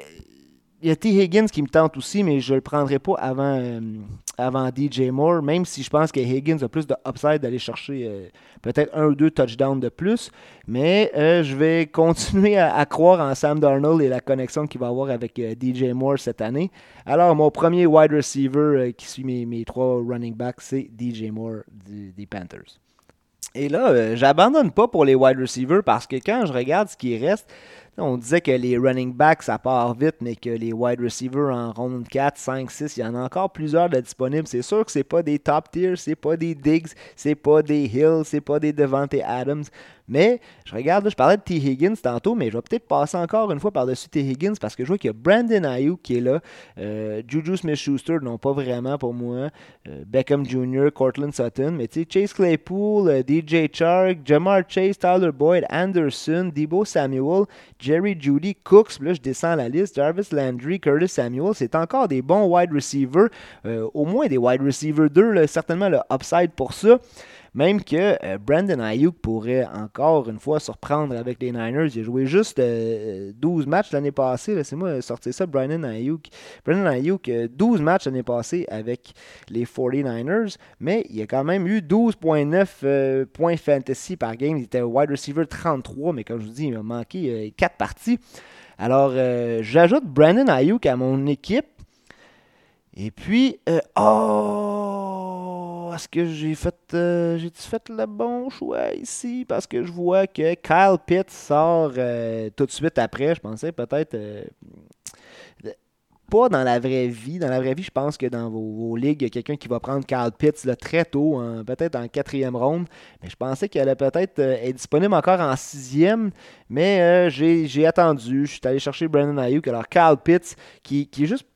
il y a T. Higgins qui me tente aussi, mais je ne le prendrai pas avant, euh, avant DJ Moore, même si je pense que Higgins a plus de upside d'aller chercher euh, peut-être un ou deux touchdowns de plus. Mais euh, je vais continuer à, croire en Sam Darnold et la connexion qu'il va avoir avec euh, DJ Moore cette année. Alors, mon premier wide receiver qui suit mes, trois running backs, c'est DJ Moore des Panthers. Et là, j'abandonne pas pour les wide receivers parce que quand je regarde ce qui reste, on disait que les running backs, ça part vite, mais que les wide receivers en ronde 4, 5, 6, il y en a encore plusieurs de disponibles. C'est sûr que c'est pas des top tiers, c'est pas des Diggs, c'est pas des Hills, c'est pas des Devante Adams. Mais je regarde, je parlais de T. Higgins tantôt, mais je vais peut-être passer encore une fois par-dessus T. Higgins parce que je vois qu'il y a Brandon Ayuk qui est là. Euh, Juju Smith-Schuster, non pas vraiment pour moi. Euh, Beckham Jr., Cortland Sutton. Mais tu sais, Chase Claypool, euh, DJ Chark, Jamar Chase, Tyler Boyd, Anderson, Debo Samuel, Jerry Judy, Cooks. Là, je descends la liste. Jarvis Landry, Curtis Samuel. C'est encore des bons wide receivers. au moins des wide receivers 2, certainement le upside pour ça. Même que euh, Brandon Ayuk pourrait encore une fois surprendre avec les Niners. Il a joué juste 12 euh, matchs l'année passée. C'est moi sorti ça, Brandon Ayuk. Brandon Ayuk, 12 euh, matchs l'année passée avec les 49ers, mais il a quand même eu 12,9 points fantasy par game. Il était wide receiver 33, mais comme je vous dis, il m'a manqué 4 parties. Alors, j'ajoute Brandon Ayuk à mon équipe. Et puis, oh, que j'ai fait euh, fait le bon choix ici? Parce que je vois que Kyle Pitts sort euh, tout de suite après. Je pensais peut-être euh, pas dans la vraie vie. Dans la vraie vie, je pense que dans vos, ligues, il y a quelqu'un qui va prendre Kyle Pitts très tôt, peut-être en quatrième ronde. Mais je pensais qu'elle allait peut-être être disponible encore en sixième. Mais j'ai attendu. Je suis allé chercher Brandon Ayuk. Alors Kyle Pitts, qui, qui est juste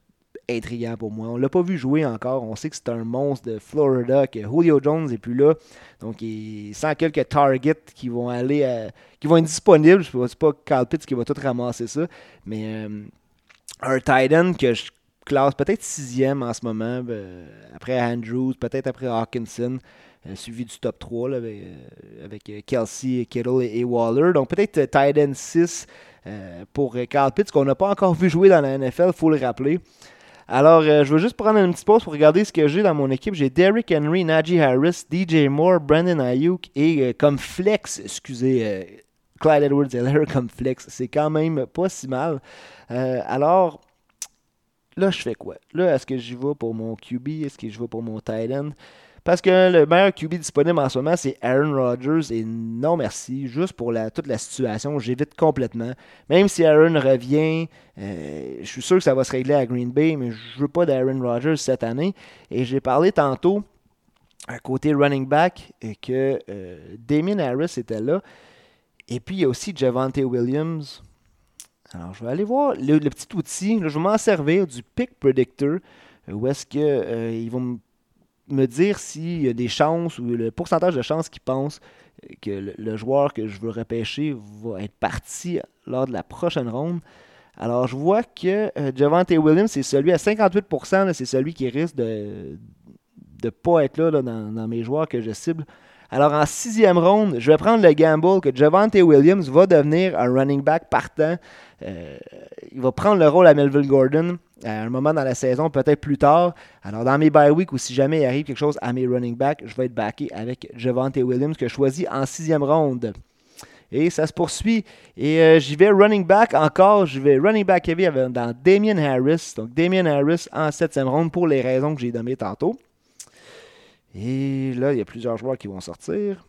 intriguant pour moi. On l'a pas vu jouer encore. On sait que c'est un monstre de Florida, que Julio Jones n'est plus là. Donc, il sent quelques targets qui vont aller, qui vont être disponibles. Je sais pas Carl Pitts qui va tout ramasser ça. Mais euh, un Titan que je classe peut-être sixième en ce moment. Ben, après Andrews, peut-être après Hawkinson. Euh, suivi du top 3 avec, euh, Kelsey, Kittle et, Waller. Donc peut-être Titan 6 pour Carl Pitts qu'on n'a pas encore vu jouer dans la NFL, il faut le rappeler. Alors, euh, je veux juste prendre une petite pause pour regarder ce que j'ai dans mon équipe. J'ai Derrick Henry, Najee Harris, DJ Moore, Brandon Ayuk et euh, comme flex, excusez, euh, Clyde Edwards-Helaire comme flex. C'est quand même pas si mal. alors, là, je fais quoi? Là, est-ce que j'y vais pour mon QB? Est-ce que je vais pour mon tight end? Parce que le meilleur QB disponible en ce moment, c'est Aaron Rodgers. Et non merci, juste pour toute la situation, j'évite complètement. Même si Aaron revient, euh, je suis sûr que ça va se régler à Green Bay, mais je veux pas d'Aaron Rodgers cette année. Et j'ai parlé tantôt, à côté running back, que euh, Damien Harris était là. Et puis il y a aussi Javante Williams. Alors je vais aller voir le, petit outil. je vais m'en servir du Pick Predictor. Où est-ce qu'ils euh, vont me me dire s'il y a des chances ou le pourcentage de chances qu'ils pensent que le, joueur que je veux repêcher va être parti lors de la prochaine ronde. Alors, je vois que euh, Williams, c'est celui à 58%, c'est celui qui risque de ne pas être là, dans, mes joueurs que je cible. Alors, en sixième ronde, je vais prendre le gamble que Javante Williams va devenir un running back partant. Euh, il va prendre le rôle à Melville Gordon à un moment dans la saison, peut-être plus tard. Alors, dans mes bye week ou si jamais il arrive quelque chose à mes running back, je vais être backé avec Javante Williams que je choisis en sixième ronde. Et ça se poursuit. Et euh, j'y vais running back encore. Je vais running back heavy dans Damien Harris. Donc, Damien Harris en septième ronde pour les raisons que j'ai données tantôt. Et là, il y a plusieurs joueurs qui vont sortir.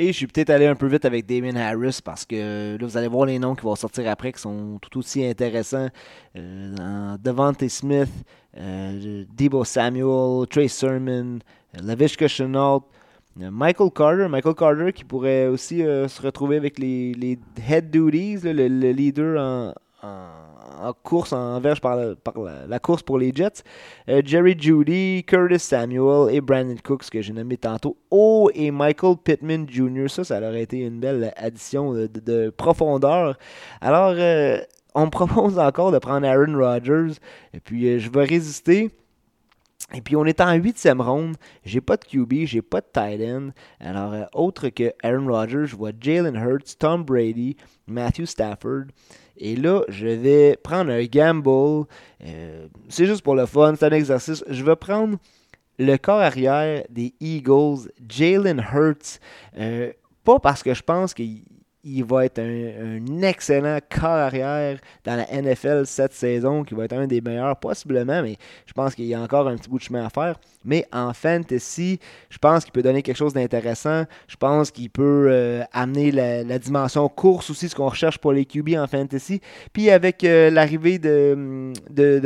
Et je suis peut-être allé un peu vite avec Damien Harris parce que là, vous allez voir les noms qui vont sortir après qui sont tout aussi intéressants. Euh, Devante Smith, euh, Debo Samuel, Trey Sermon, euh, Lavishka Chenault, Michael Carter. Michael Carter qui pourrait aussi se retrouver avec les, head duties, le, leader en course, en verge par, la, course pour les Jets. Euh, Jerry Judy, Curtis Samuel et Brandon Cooks que j'ai nommé tantôt. Oh, et Michael Pittman Jr. Ça, ça aurait été une belle addition de, profondeur. Alors, euh, on me propose encore de prendre Aaron Rodgers. Et puis, euh, je vais résister. Et puis on est en huitième ronde. J'ai pas de QB, j'ai pas de tight end. Alors, autre que Aaron Rodgers, je vois Jalen Hurts, Tom Brady, Matthew Stafford. Et là, je vais prendre un gamble. Euh, c'est juste pour le fun, c'est un exercice. Je vais prendre le corps arrière des Eagles, Jalen Hurts. pas parce que je pense qu'il il va être un, excellent corps arrière dans la NFL cette saison, qui va être un des meilleurs possiblement, mais je pense qu'il y a encore un petit bout de chemin à faire. Mais en fantasy, je pense qu'il peut donner quelque chose d'intéressant. Je pense qu'il peut euh, amener la, dimension course aussi, ce qu'on recherche pour les QB en fantasy. Puis avec euh, l'arrivée de,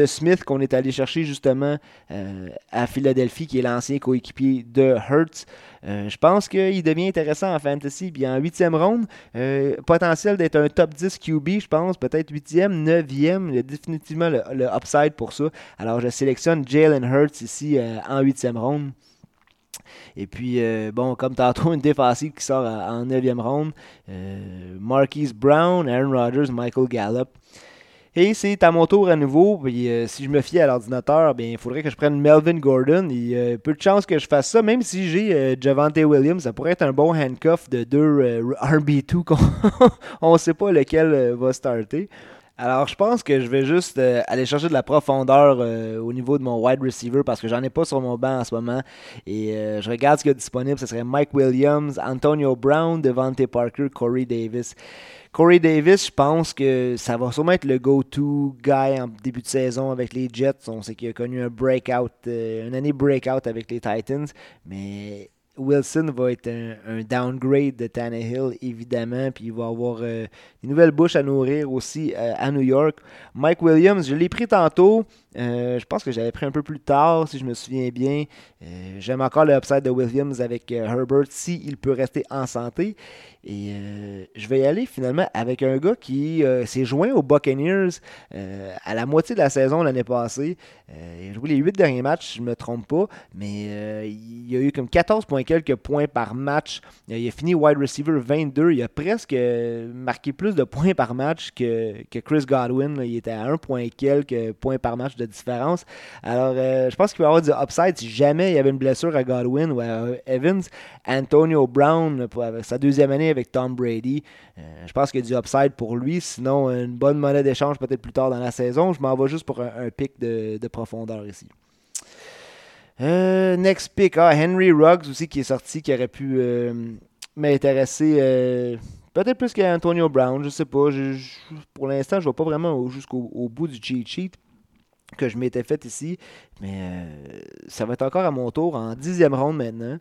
Smith qu'on est allé chercher justement euh, à Philadelphie, qui est l'ancien coéquipier de Hertz, je pense qu'il devient intéressant en fantasy. Puis en huitième ronde, potentiel d'être un top 10 QB, je pense, peut-être huitième, neuvième, il y a définitivement le, le, upside pour ça. Alors je sélectionne Jalen Hurts ici en huitième ronde. Et puis, euh, bon, comme tantôt, une défensive qui sort en neuvième ronde. Euh, Marquise Brown, Aaron Rodgers, Michael Gallup. Et c'est à mon tour à nouveau. Puis, euh, si je me fie à l'ordinateur, il faudrait que je prenne Melvin Gordon. Il y a peu de chances que je fasse ça, même si j'ai Javante Williams. Ça pourrait être un bon handcuff de deux RB2 on ne sait pas lequel va starter. Alors, je pense que je vais juste euh, aller chercher de la profondeur euh, au niveau de mon wide receiver parce que j'en ai pas sur mon banc en ce moment. Et euh, je regarde ce qu'il y a disponible. Ce serait Mike Williams, Antonio Brown, Devante Parker, Corey Davis. Corey Davis, je pense que ça va sûrement être le go-to guy en début de saison avec les Jets. On sait qu'il a connu un breakout, une année breakout avec les Titans. Mais Wilson va être un, downgrade de Tannehill, évidemment, puis il va avoir euh, des nouvelles bouches à nourrir aussi euh, à New York. Mike Williams, je l'ai pris tantôt. Euh, je pense que j'avais pris un peu plus tard, si je me souviens bien. J'aime encore le upside de Williams avec Herbert, s'il peut rester en santé. Et je vais y aller finalement avec un gars qui s'est joint aux Buccaneers à la moitié de la saison l'année passée. il a joué les huit derniers matchs, je ne me trompe pas, mais il a eu comme 14 points quelques points par match. Il a fini wide receiver 22. Il a presque marqué plus de points par match que, Chris Godwin. Il était à 1 point quelques points par match différence. Alors, euh, je pense qu'il va y avoir du upside si jamais il y avait une blessure à Godwin ou à Evans. Antonio Brown, pour sa deuxième année avec Tom Brady, euh, je pense qu'il y a du upside pour lui. Sinon, une bonne monnaie d'échange peut-être plus tard dans la saison. Je m'en vais juste pour un, pic de profondeur ici. Euh, next pick, ah, Henry Ruggs aussi qui est sorti, qui aurait pu m'intéresser peut-être plus qu'Antonio Brown, je sais pas. pour l'instant, je ne vais pas vraiment jusqu'au bout du cheat sheet que je m'étais fait ici, mais ça va être encore à mon tour en dixième ronde maintenant.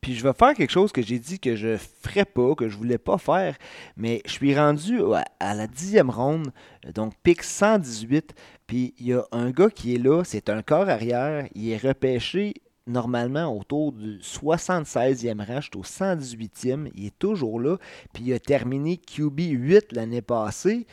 Puis je vais faire quelque chose que j'ai dit que je ferais pas, que je voulais pas faire, mais je suis rendu à la dixième ronde, donc pick 118. Puis il y a un gars qui est là, c'est un corps arrière, il est repêché normalement autour du 76e rang, au 118e, il est toujours là, puis il a terminé QB 8 l'année passée.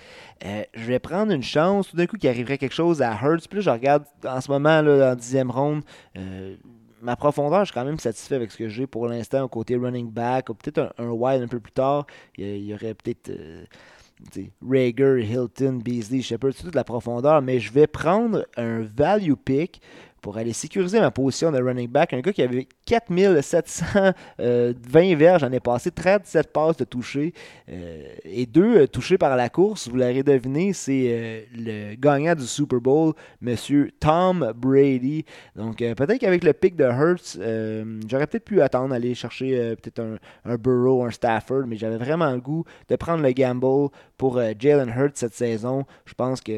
Euh, je vais prendre une chance, tout d'un coup qu'il arriverait quelque chose à Hertz, puis là, je regarde en ce moment là, en 10e ronde, euh, ma profondeur, je suis quand même satisfait avec ce que j'ai pour l'instant côté running back, ou peut-être un, wide un peu plus tard. Il y, aurait peut-être euh, Rager, Hilton, Beasley, Shepard, toute la profondeur, mais je vais prendre un value pick pour aller sécuriser ma position de running back. Un gars qui avait 4720 euh, verges l'année passée, 37 passes de toucher euh, et deux euh, touchés par la course. Vous l'aurez deviné, c'est le gagnant du Super Bowl, Monsieur Tom Brady. Donc peut-être qu'avec le pick de Hurts, j'aurais peut-être pu attendre, aller chercher peut-être un, un, Burrow, un Stafford, mais j'avais vraiment le goût de prendre le gamble pour Jalen Hurts cette saison. Je pense que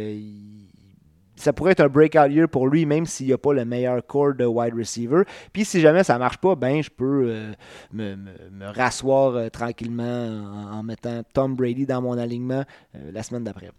ça pourrait être un breakout year pour lui, même s'il n'y a pas le meilleur core de wide receiver. Puis si jamais ça ne marche pas, ben je peux euh, me, rasseoir euh, tranquillement en, mettant Tom Brady dans mon alignement euh, la semaine d'après.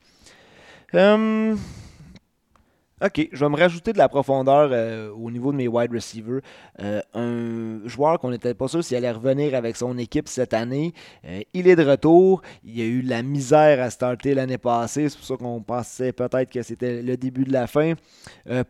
OK, je vais me rajouter de la profondeur euh, au niveau de mes wide receivers. Euh, un joueur qu'on n'était pas sûr s'il allait revenir avec son équipe cette année. Euh, il est de retour. Il y a eu la misère à starter l'année passée. C'est pour ça qu'on pensait peut-être que c'était le début de la fin.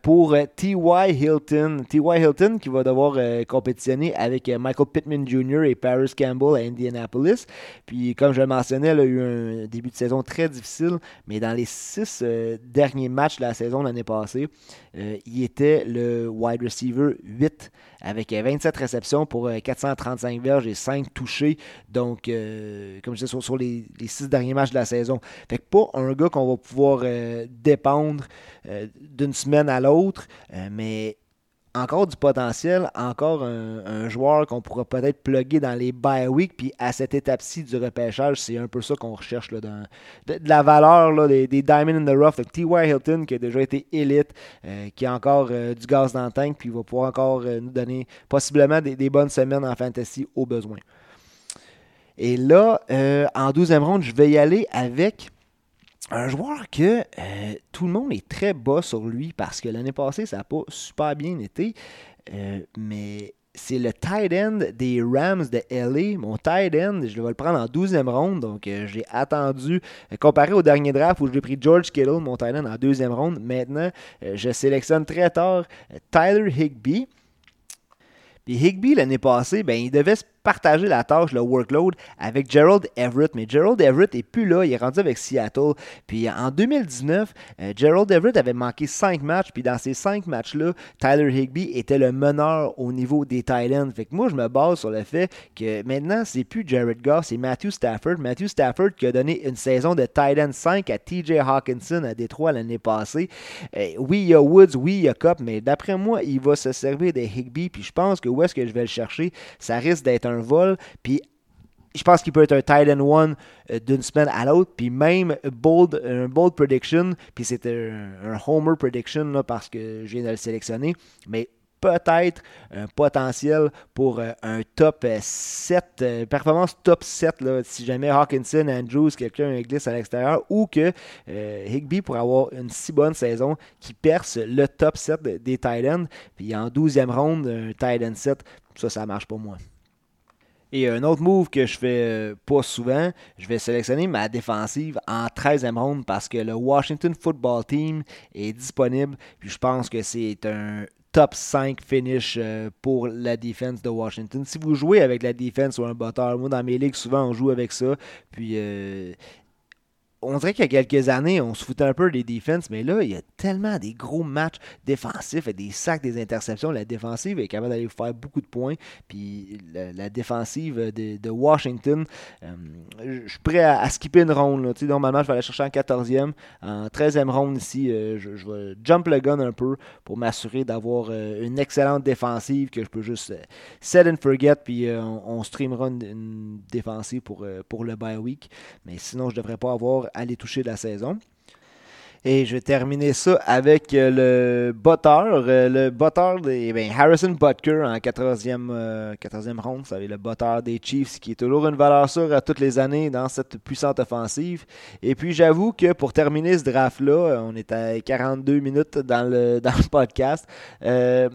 pour T.Y. Hilton. T.Y. Hilton qui va devoir compétitionner avec Michael Pittman Jr. et Paris Campbell à Indianapolis. Puis comme je le mentionnais, il a eu un début de saison très difficile. Mais dans les six derniers matchs de la saison l'année passée, euh, il était le wide receiver 8 avec 27 réceptions pour 435 euh, verges et 5 touchés. Donc, euh, comme je disais, sur, les, les, 6 derniers matchs de la saison. Fait que pas un gars qu'on va pouvoir dépendre d'une semaine à l'autre, mais encore du potentiel, encore un, joueur qu'on pourra peut-être plugger dans les bye week. Puis à cette étape-ci du repêchage, c'est un peu ça qu'on recherche là, de, la valeur des, des Diamonds in the Rough. T.Y. Hilton qui a déjà été élite, euh, qui a encore euh, du gaz dans le tank, puis va pouvoir encore euh, nous donner possiblement des, des, bonnes semaines en fantasy au besoin. Et là, en 12e ronde, je vais y aller avec un joueur que euh, tout le monde est très bas sur lui parce que l'année passée, ça n'a pas super bien été. Euh, mais c'est le tight end des Rams de LA. Mon tight end, je vais le prendre en 12e ronde. Donc, euh, j'ai attendu, comparé au dernier draft où j'ai pris George Kittle, mon tight end, en deuxième ronde. Maintenant, je sélectionne très tard Tyler Higbee. Puis Higby, l'année passée, ben, il devait se partager la tâche, le workload, avec Gerald Everett. Mais Gerald Everett n'est plus là, il est rendu avec Seattle. Puis en 2019, euh, Gerald Everett avait manqué 5 matchs, puis dans ces 5 matchs-là, Tyler Higby était le meneur au niveau des Titans. Fait que moi, je me base sur le fait que maintenant, c'est plus Jared Goff, c'est Matthew Stafford. Matthew Stafford qui a donné une saison de Titan 5 à TJ Hawkinson à Détroit l'année passée. Euh, oui, il y a Woods, oui, il y a Cup, mais d'après moi, il va se servir de Higby, puis je pense que où est-ce que je vais le chercher, ça risque d'être un vol. Puis je pense qu'il peut être un Titan one euh, d'une semaine à l'autre. Puis même bold, un bold prediction, puis c'était un, homer prediction parce que je viens de le sélectionner. Mais peut-être un potentiel pour euh, un top 7, euh, performance top 7, là, si jamais Hawkinson, Andrews, quelqu'un glisse à l'extérieur, ou que Higby pourrait avoir une si bonne saison qui perce le top 7 des Titans. Puis en 12e ronde, un Titan 7, ça, ça marche pour moi. Et un autre move que je fais euh, pas souvent, je vais sélectionner ma défensive en 13e ronde parce que le Washington Football Team est disponible. Puis je pense que c'est un top 5 finish euh, pour la défense de Washington. Si vous jouez avec la défense ou un botteur, moi dans mes ligues souvent on joue avec ça. Puis euh, on dirait qu'il y a quelques années, on se foutait un peu des défenses, mais là, il y a tellement des gros matchs défensifs et des sacs, des interceptions. La défensive est capable d'aller faire beaucoup de points. Puis la, défensive de, Washington, euh, je suis prêt à, skipper une ronde. Normalement, je vais aller chercher en 14e. En 13e ronde ici, euh, je, vais jump le gun un peu pour m'assurer d'avoir euh, une excellente défensive que je peux juste set and forget. Puis on, streamera une, défensive pour, pour le bye week. Mais sinon, je ne devrais pas avoir aller toucher la saison. Et je vais terminer ça avec euh, le botteur. Euh, le botteur des eh ben, Harrison Butker en 14e, 14e ronde. Vous savez, le botteur des Chiefs qui est toujours une valeur sûre à toutes les années dans cette puissante offensive. Et puis j'avoue que pour terminer ce draft-là, on est à 42 minutes dans le, dans le podcast. Euh,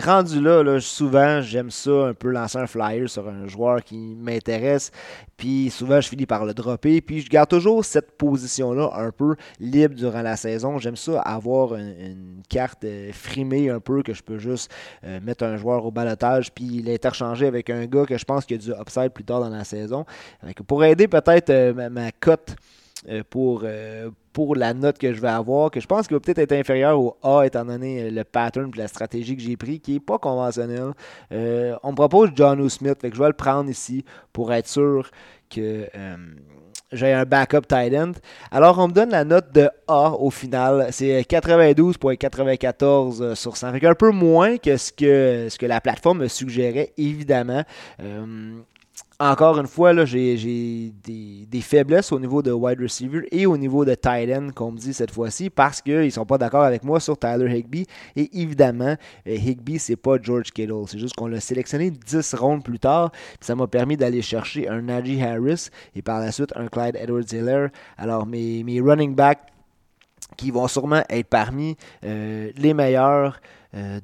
rendu là, souvent, j'aime ça un peu lancer un flyer sur un joueur qui m'intéresse. Puis souvent, je finis par le dropper. Puis je garde toujours cette position-là un peu libre durant la saison. J'aime ça avoir une, carte euh, frimée un peu que je peux juste euh, mettre un joueur au balotage puis l'interchanger avec un gars que je pense qu'il y a du upside plus tard dans la saison. pour aider peut-être euh, ma cote pour, pour la note que je vais avoir, que je pense qu'il va peut-être être inférieur au A étant donné euh, le pattern et la stratégie que j'ai pris, qui n'est pas conventionnel. on me propose John Smith, fait que je vais le prendre ici pour être sûr que j'ai un backup tight end. Alors, on me donne la note de A au final. C'est 92.94 sur 100. Fait un peu moins que ce que, ce que la plateforme me suggérait, évidemment encore une fois, j'ai des, faiblesses au niveau de wide receiver et au niveau de tight end, qu'on me dit cette fois-ci, parce qu'ils ne sont pas d'accord avec moi sur Tyler Higby. Et évidemment, euh, Higby, c'est pas George Kittle. C'est juste qu'on l'a sélectionné 10 rondes plus tard. Ça m'a permis d'aller chercher un Najee Harris et par la suite un Clyde Edwards-Hiller. Alors, mes, mes running backs qui vont sûrement être parmi euh, les meilleurs euh,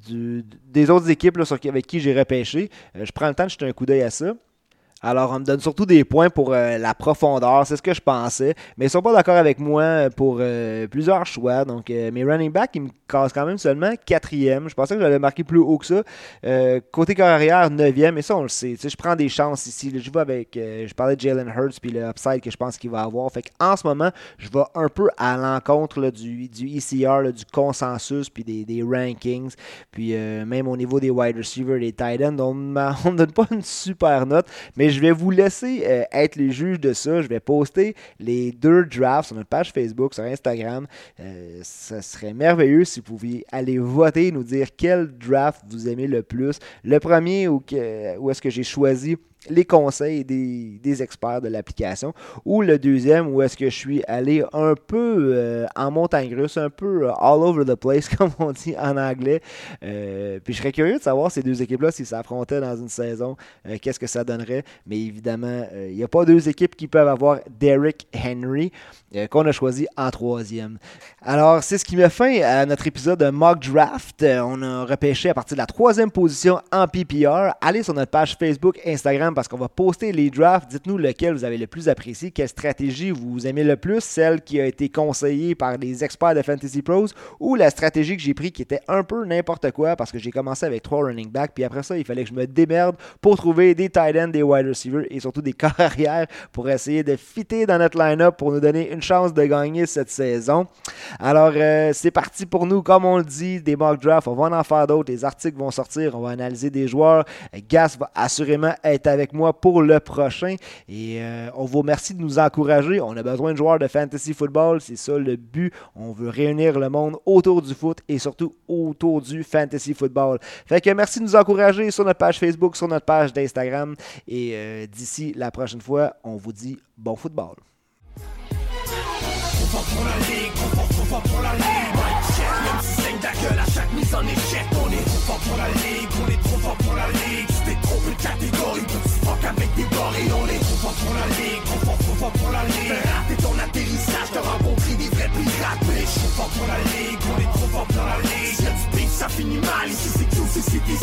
des autres équipes avec qui j'ai repêché. je prends le temps de jeter un coup d'œil à ça. Alors, on me donne surtout des points pour euh, la profondeur, c'est ce que je pensais. Mais ils sont pas d'accord avec moi pour euh, plusieurs choix. Donc, euh, mes running backs, ils me cassent quand même seulement quatrième. Je pensais que j'allais marquer plus haut que ça. côté carrière, neuvième. Et ça, on le sait. je prends des chances ici. je vais avec. je parlais de Jalen Hurts puis le upside que je pense qu'il va avoir. Fait en ce moment, je vais un peu à l'encontre du, du ECR, du consensus puis des, rankings. Puis même au niveau des wide receivers, des tight ends, on ne me donne pas une super note. Mais Je vais vous laisser euh, être les juges de ça. Je vais poster les deux drafts sur notre page Facebook, sur Instagram. Euh, ça serait merveilleux si vous pouviez aller voter, nous dire quel draft vous aimez le plus. Le premier où est-ce que j'ai choisi les conseils des, experts de l'application. Ou le deuxième, où est-ce que je suis allé un peu euh, en montagne russe, un peu euh, all over the place, comme on dit en anglais. Euh, puis je serais curieux de savoir ces deux équipes-là, s'ils s'affrontaient dans une saison, qu'est-ce que ça donnerait. Mais évidemment, il n'y a pas deux équipes qui peuvent avoir Derrick Henry, qu'on a choisi en troisième. Alors, c'est ce qui met fin à notre épisode de Mock Draft. on a repêché à partir de la troisième position en PPR. Allez sur notre page Facebook, Instagram, parce qu'on va poster les drafts. Dites-nous lequel vous avez le plus apprécié, quelle stratégie vous aimez le plus, celle qui a été conseillée par des experts de Fantasy Pros ou la stratégie que j'ai pris qui était un peu n'importe quoi parce que j'ai commencé avec trois running backs, puis après ça, il fallait que je me démerde pour trouver des tight ends, des wide receivers et surtout des carrières pour essayer de fitter dans notre line-up pour nous donner une chance de gagner cette saison. Alors, euh, c'est parti pour nous, comme on le dit, des mock drafts. On va en faire d'autres. Les articles vont sortir. On va analyser des joueurs. Gas va assurément être avec moi pour le prochain. Et euh, on vous remercie de nous encourager. On a besoin de joueurs de fantasy football. C'est ça le but. On veut réunir le monde autour du foot et surtout autour du fantasy football. Fait que merci de nous encourager sur notre page Facebook, sur notre page d'Instagram. Et euh, d'ici la prochaine fois, on vous dit bon football. Paris, on est trop fort pour la ligue, trop fort, trop fort pour la ligue. Raté ton atterrissage, t'auras compris des vrais pirates. Mais trop fort pour la ligue, on est trop fort pour la ligue. Si tu ça finit mal, ici c'est tout, c'est des